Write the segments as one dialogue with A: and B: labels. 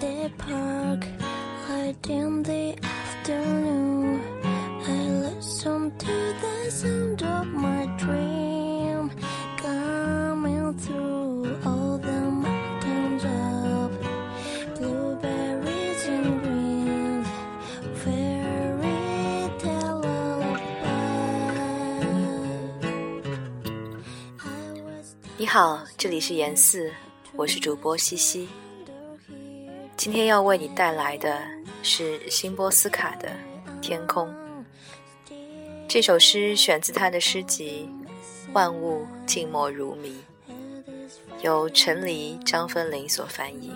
A: the park, light in the afternoon. I listen to the sound of my dream coming through all the mountains of blueberries and green fairy tale lullaby. I was
B: 你好，这里是严四，我是主播西西。今天要为你带来的是辛波斯卡的《天空》。这首诗选自他的诗集《万物静默如谜》，由陈黎、张芬玲所翻译。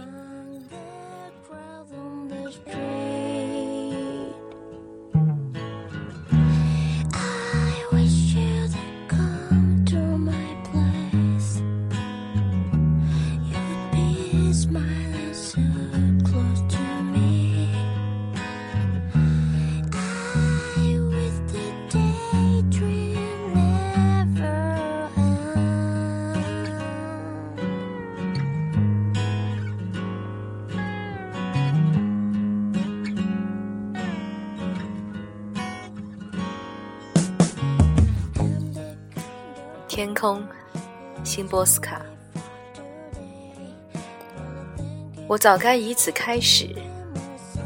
B: 天空，新波斯卡。我早该以此开始。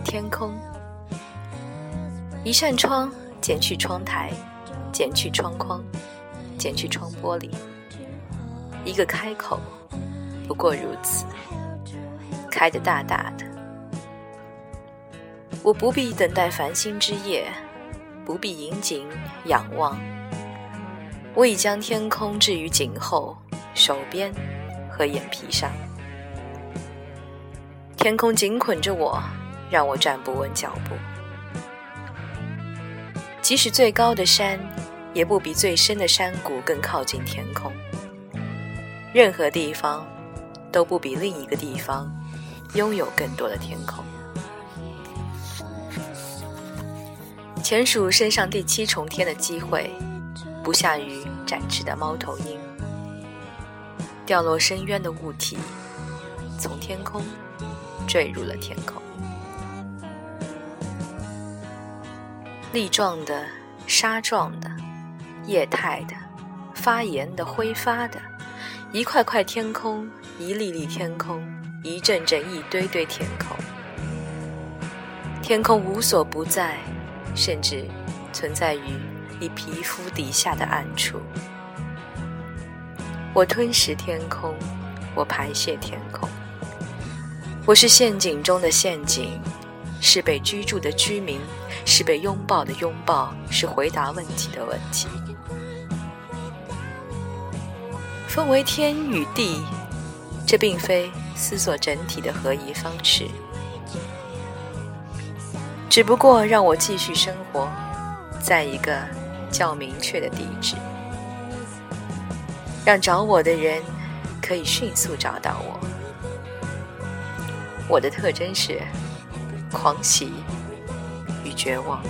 B: 天空，一扇窗，剪去窗台，剪去窗框，剪去窗玻璃，一个开口，不过如此，开得大大的。我不必等待繁星之夜，不必引颈仰望。我已将天空置于颈后、手边和眼皮上，天空紧捆着我，让我站不稳脚步。即使最高的山，也不比最深的山谷更靠近天空。任何地方，都不比另一个地方拥有更多的天空。潜鼠身上第七重天的机会。不下于展翅的猫头鹰，掉落深渊的物体，从天空坠入了天空。粒状的、沙状的、液态的、发炎的、挥发的，一块块天空，一粒粒天空，一阵阵、一堆堆天空。天空无所不在，甚至存在于。你皮肤底下的暗处，我吞食天空，我排泄天空。我是陷阱中的陷阱，是被居住的居民，是被拥抱的拥抱，是回答问题的问题。分为天与地，这并非思索整体的合一方式，只不过让我继续生活在一个。较明确的地址，让找我的人可以迅速找到我。我的特征是狂喜与绝望。